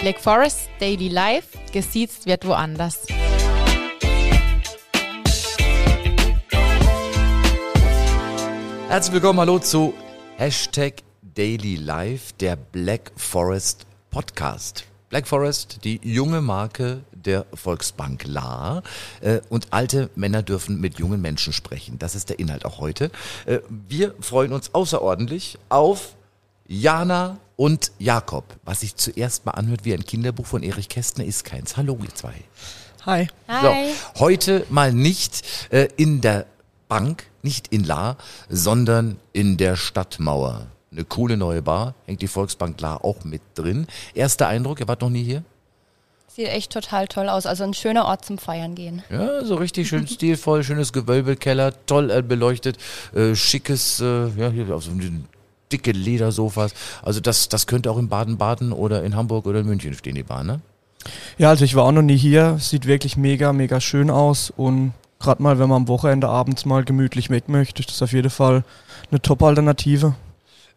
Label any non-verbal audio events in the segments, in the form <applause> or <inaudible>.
Black Forest Daily Life, gesiezt wird woanders. Herzlich willkommen, hallo zu Hashtag Daily Life, der Black Forest Podcast. Black Forest, die junge Marke der Volksbank La. Äh, und alte Männer dürfen mit jungen Menschen sprechen. Das ist der Inhalt auch heute. Äh, wir freuen uns außerordentlich auf Jana und Jakob. Was sich zuerst mal anhört wie ein Kinderbuch von Erich Kästner, ist keins. Hallo, ihr zwei. Hi. Hi. So, heute mal nicht äh, in der Bank, nicht in La, sondern in der Stadtmauer. Eine coole neue Bar, hängt die Volksbank La auch mit drin. Erster Eindruck, ihr wart noch nie hier? Sieht echt total toll aus. Also ein schöner Ort zum Feiern gehen. Ja, so richtig schön <laughs> stilvoll, schönes Gewölbekeller, toll äh, beleuchtet, äh, schickes, äh, ja, hier auf so dicke Ledersofas. Also das, das könnte auch in Baden-Baden oder in Hamburg oder in München stehen, die Bar, ne? Ja, also ich war auch noch nie hier. Sieht wirklich mega, mega schön aus. Und gerade mal, wenn man am Wochenende abends mal gemütlich weg möchte, ist das auf jeden Fall eine Top-Alternative.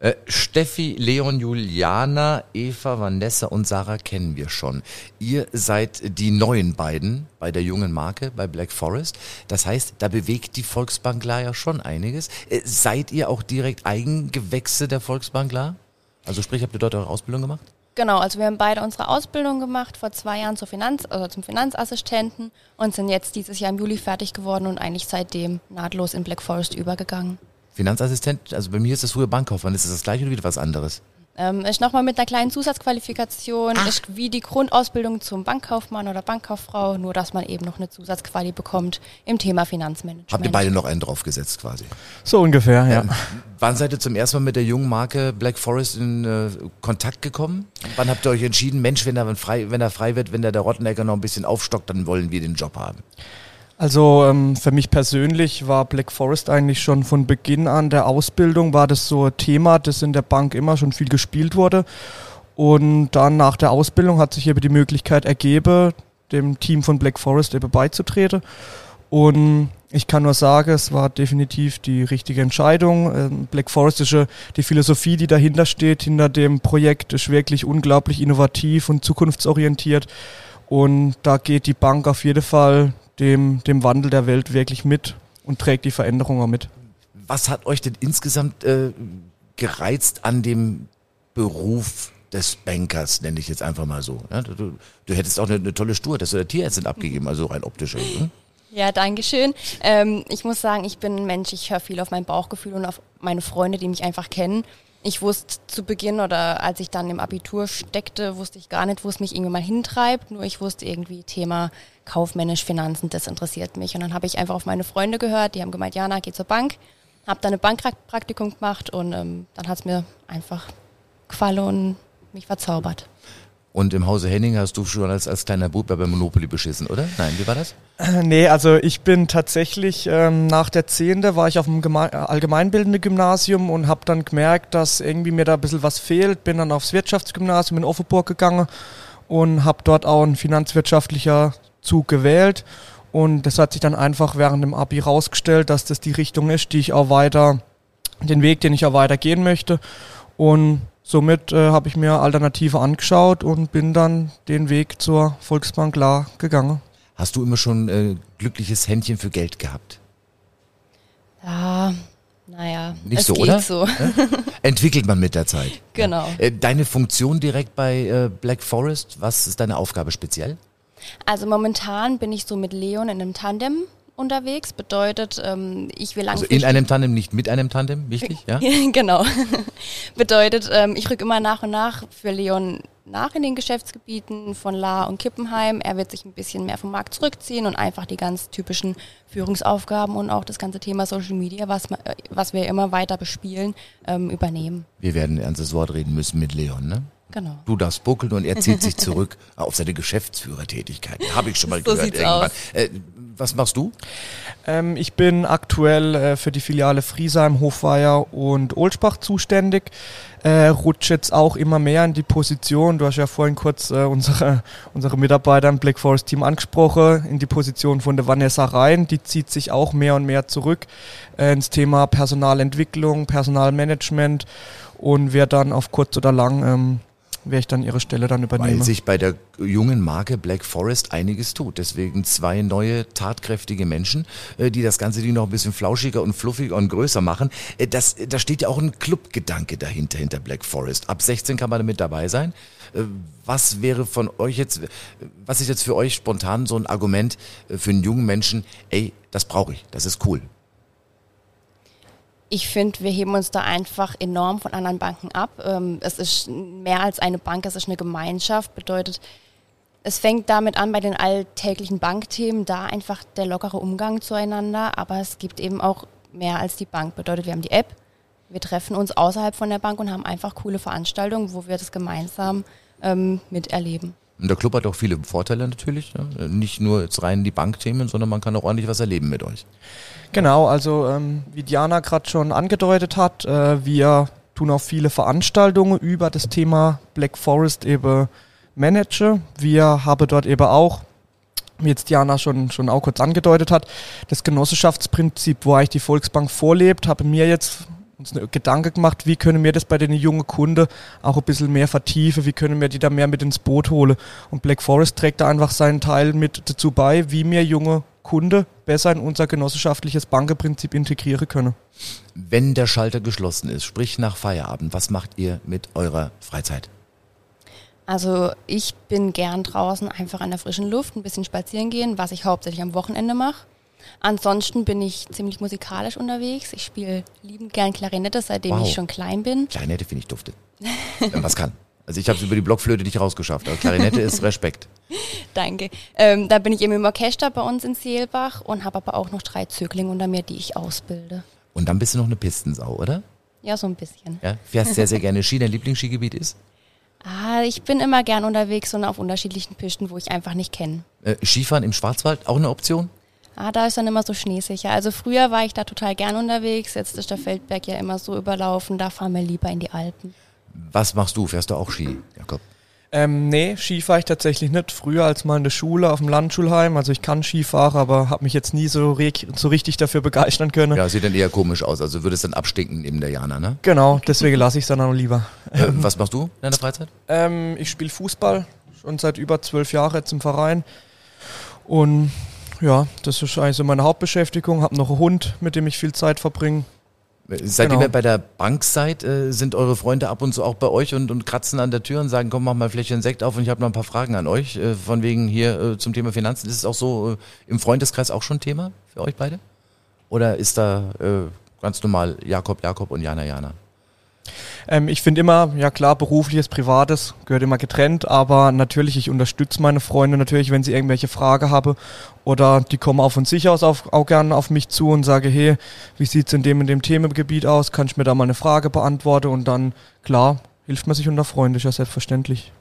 Äh, Steffi, Leon, Juliana, Eva, Vanessa und Sarah kennen wir schon. Ihr seid die neuen beiden bei der jungen Marke, bei Black Forest. Das heißt, da bewegt die Volksbankler ja schon einiges. Äh, seid ihr auch direkt Eigengewächse der Volksbankler? Also sprich, habt ihr dort eure Ausbildung gemacht? Genau, also wir haben beide unsere Ausbildung gemacht, vor zwei Jahren zur Finanz, also zum Finanzassistenten und sind jetzt dieses Jahr im Juli fertig geworden und eigentlich seitdem nahtlos in Black Forest übergegangen. Finanzassistent, also bei mir ist das früher Bankkaufmann. Ist das das gleiche oder wieder was anderes? Ähm, ist nochmal mit einer kleinen Zusatzqualifikation, ist wie die Grundausbildung zum Bankkaufmann oder Bankkauffrau, nur dass man eben noch eine Zusatzquali bekommt im Thema Finanzmanagement. Habt ihr beide noch einen draufgesetzt quasi? So ungefähr, ja. Ähm, wann seid ihr zum ersten Mal mit der jungen Marke Black Forest in äh, Kontakt gekommen? Wann habt ihr euch entschieden, Mensch, wenn er frei, wenn er frei wird, wenn der, der Rottenegger noch ein bisschen aufstockt, dann wollen wir den Job haben? Also ähm, für mich persönlich war Black Forest eigentlich schon von Beginn an der Ausbildung war das so ein Thema, das in der Bank immer schon viel gespielt wurde. Und dann nach der Ausbildung hat sich eben die Möglichkeit ergeben, dem Team von Black Forest eben beizutreten. Und ich kann nur sagen, es war definitiv die richtige Entscheidung. Ähm, Black Forest ist die Philosophie, die dahinter steht, hinter dem Projekt, ist wirklich unglaublich innovativ und zukunftsorientiert. Und da geht die Bank auf jeden Fall dem, dem Wandel der Welt wirklich mit und trägt die Veränderung auch mit. Was hat euch denn insgesamt äh, gereizt an dem Beruf des Bankers, nenne ich jetzt einfach mal so? Ja, du, du, hättest auch eine, eine tolle Stur, dass du der Tierärztin abgegeben, also rein optisch. Ne? Ja, danke schön. Ähm, ich muss sagen, ich bin ein Mensch, ich höre viel auf mein Bauchgefühl und auf meine Freunde, die mich einfach kennen. Ich wusste zu Beginn oder als ich dann im Abitur steckte, wusste ich gar nicht, wo es mich irgendwie mal hintreibt. Nur ich wusste irgendwie Thema kaufmännisch, Finanzen, das interessiert mich. Und dann habe ich einfach auf meine Freunde gehört, die haben gemeint, Jana, geh zur Bank. Habe dann ein Bankpraktikum gemacht und ähm, dann hat es mir einfach gefallen und mich verzaubert. Und im Hause Henning hast du schon als, als kleiner Bub bei Monopoly beschissen, oder? Nein, wie war das? Äh, nee, also ich bin tatsächlich ähm, nach der Zehnte war ich auf dem Geme allgemeinbildenden Gymnasium und habe dann gemerkt, dass irgendwie mir da ein bisschen was fehlt. Bin dann aufs Wirtschaftsgymnasium in Offenburg gegangen und habe dort auch einen finanzwirtschaftlicher Zug gewählt. Und das hat sich dann einfach während dem Abi rausgestellt, dass das die Richtung ist, die ich auch weiter, den Weg, den ich auch weiter gehen möchte. Und somit äh, habe ich mir Alternative angeschaut und bin dann den Weg zur Volksbank La gegangen. Hast du immer schon äh, glückliches Händchen für Geld gehabt? Ja, naja, Nicht es so, geht oder? so. Entwickelt man mit der Zeit. Genau. Äh, Deine Funktion direkt bei äh, Black Forest, was ist deine Aufgabe speziell? Also momentan bin ich so mit Leon in einem Tandem unterwegs. Bedeutet, ähm, ich will Also langfristig... in einem Tandem, nicht mit einem Tandem, wichtig, ja? <laughs> genau. <laughs> Bedeutet, ähm, ich rücke immer nach und nach für Leon nach in den Geschäftsgebieten von La und Kippenheim. Er wird sich ein bisschen mehr vom Markt zurückziehen und einfach die ganz typischen Führungsaufgaben und auch das ganze Thema Social Media, was, äh, was wir immer weiter bespielen, ähm, übernehmen. Wir werden ein ernstes Wort reden müssen mit Leon, ne? Genau. Du darfst buckeln und er zieht sich zurück <laughs> auf seine Geschäftsführertätigkeit. Habe ich schon mal So gehört sieht's irgendwann. aus. Äh, was machst du? Ähm, ich bin aktuell äh, für die Filiale Friesheim, Hofweier und Ohlsbach zuständig. Äh, rutsche jetzt auch immer mehr in die Position. Du hast ja vorhin kurz äh, unsere, unsere Mitarbeiter im Black Forest Team angesprochen, in die Position von der Vanessa rein. Die zieht sich auch mehr und mehr zurück äh, ins Thema Personalentwicklung, Personalmanagement und wird dann auf kurz oder lang ähm, wer ich dann ihre Stelle dann übernehme. Weil sich bei der jungen Marke Black Forest einiges tut. Deswegen zwei neue, tatkräftige Menschen, äh, die das ganze Ding noch ein bisschen flauschiger und fluffiger und größer machen. Äh, das, da steht ja auch ein Clubgedanke dahinter, hinter Black Forest. Ab 16 kann man damit dabei sein. Äh, was wäre von euch jetzt, was ist jetzt für euch spontan so ein Argument für einen jungen Menschen, ey, das brauche ich, das ist cool. Ich finde, wir heben uns da einfach enorm von anderen Banken ab. Ähm, es ist mehr als eine Bank, es ist eine Gemeinschaft. Bedeutet, es fängt damit an bei den alltäglichen Bankthemen, da einfach der lockere Umgang zueinander. Aber es gibt eben auch mehr als die Bank. Bedeutet, wir haben die App, wir treffen uns außerhalb von der Bank und haben einfach coole Veranstaltungen, wo wir das gemeinsam ähm, miterleben. Und der Club hat auch viele Vorteile natürlich. Ne? Nicht nur jetzt rein die Bankthemen, sondern man kann auch ordentlich was erleben mit euch. Genau, also ähm, wie Diana gerade schon angedeutet hat, äh, wir tun auch viele Veranstaltungen über das Thema Black Forest eben managen. Wir haben dort eben auch, wie jetzt Diana schon, schon auch kurz angedeutet hat, das Genossenschaftsprinzip, wo eigentlich die Volksbank vorlebt, habe mir jetzt uns eine Gedanke gemacht, wie können wir das bei den jungen Kunden auch ein bisschen mehr vertiefen, wie können wir die da mehr mit ins Boot holen. Und Black Forest trägt da einfach seinen Teil mit dazu bei, wie wir junge Kunde besser in unser genossenschaftliches Bankeprinzip integrieren können. Wenn der Schalter geschlossen ist, sprich nach Feierabend, was macht ihr mit eurer Freizeit? Also ich bin gern draußen einfach an der frischen Luft, ein bisschen spazieren gehen, was ich hauptsächlich am Wochenende mache. Ansonsten bin ich ziemlich musikalisch unterwegs. Ich spiele liebend gern Klarinette, seitdem wow. ich schon klein bin. Klarinette finde ich dufte. Wenn was kann. Also ich habe es über die Blockflöte nicht rausgeschafft, aber Klarinette ist Respekt. <laughs> Danke. Ähm, da bin ich eben im Orchester bei uns in Seelbach und habe aber auch noch drei Zöglinge unter mir, die ich ausbilde. Und dann bist du noch eine Pistensau, oder? Ja, so ein bisschen. Ja, fährst sehr, sehr gerne Ski. Dein Lieblingsskigebiet ist? Ah, ich bin immer gern unterwegs und auf unterschiedlichen Pisten, wo ich einfach nicht kenne. Äh, Skifahren im Schwarzwald, auch eine Option? Ah, da ist dann immer so schneesicher. Also früher war ich da total gern unterwegs, jetzt ist der Feldberg ja immer so überlaufen, da fahren wir lieber in die Alpen. Was machst du? Fährst du auch Ski, Jakob? Ähm, nee, Ski fahre ich tatsächlich nicht. Früher als mal in der Schule auf dem Landschulheim. Also ich kann Skifahren, aber habe mich jetzt nie so, so richtig dafür begeistern können. Ja, sieht dann eher komisch aus. Also würde es dann abstinken neben der Jana, ne? Genau, deswegen lasse ich es dann auch lieber. Äh, was machst du in deiner Freizeit? Ähm, ich spiele Fußball, schon seit über zwölf Jahren jetzt im Verein. Und ja, das ist eigentlich so meine Hauptbeschäftigung. Habe noch einen Hund, mit dem ich viel Zeit verbringe. Seid genau. ihr bei der Bank seid, äh, sind eure Freunde ab und zu auch bei euch und, und kratzen an der Tür und sagen, komm, mach mal vielleicht ein Sekt auf und ich habe noch ein paar Fragen an euch. Äh, von wegen hier äh, zum Thema Finanzen. Ist es auch so äh, im Freundeskreis auch schon Thema für euch beide? Oder ist da äh, ganz normal Jakob, Jakob und Jana, Jana? Ähm, ich finde immer, ja klar, berufliches, privates gehört immer getrennt, aber natürlich, ich unterstütze meine Freunde natürlich, wenn sie irgendwelche Fragen haben oder die kommen auch von sich aus auf, auch gerne auf mich zu und sage, hey, wie sieht's in dem und dem Themengebiet aus? Kann ich mir da mal eine Frage beantworten? Und dann, klar, hilft man sich unter Freunden, ist ja selbstverständlich.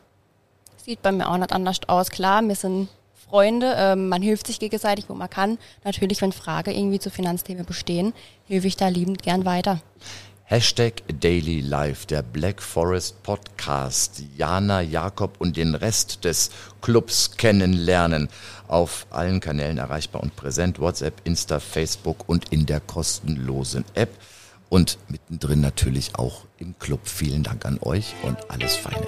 Sieht bei mir auch nicht anders aus. Klar, wir sind Freunde, ähm, man hilft sich gegenseitig, wo man kann. Natürlich, wenn Fragen irgendwie zu Finanzthemen bestehen, helfe ich da liebend gern weiter. Hashtag Daily Life, der Black Forest Podcast. Jana, Jakob und den Rest des Clubs kennenlernen. Auf allen Kanälen erreichbar und präsent. WhatsApp, Insta, Facebook und in der kostenlosen App. Und mittendrin natürlich auch im Club. Vielen Dank an euch und alles Feine.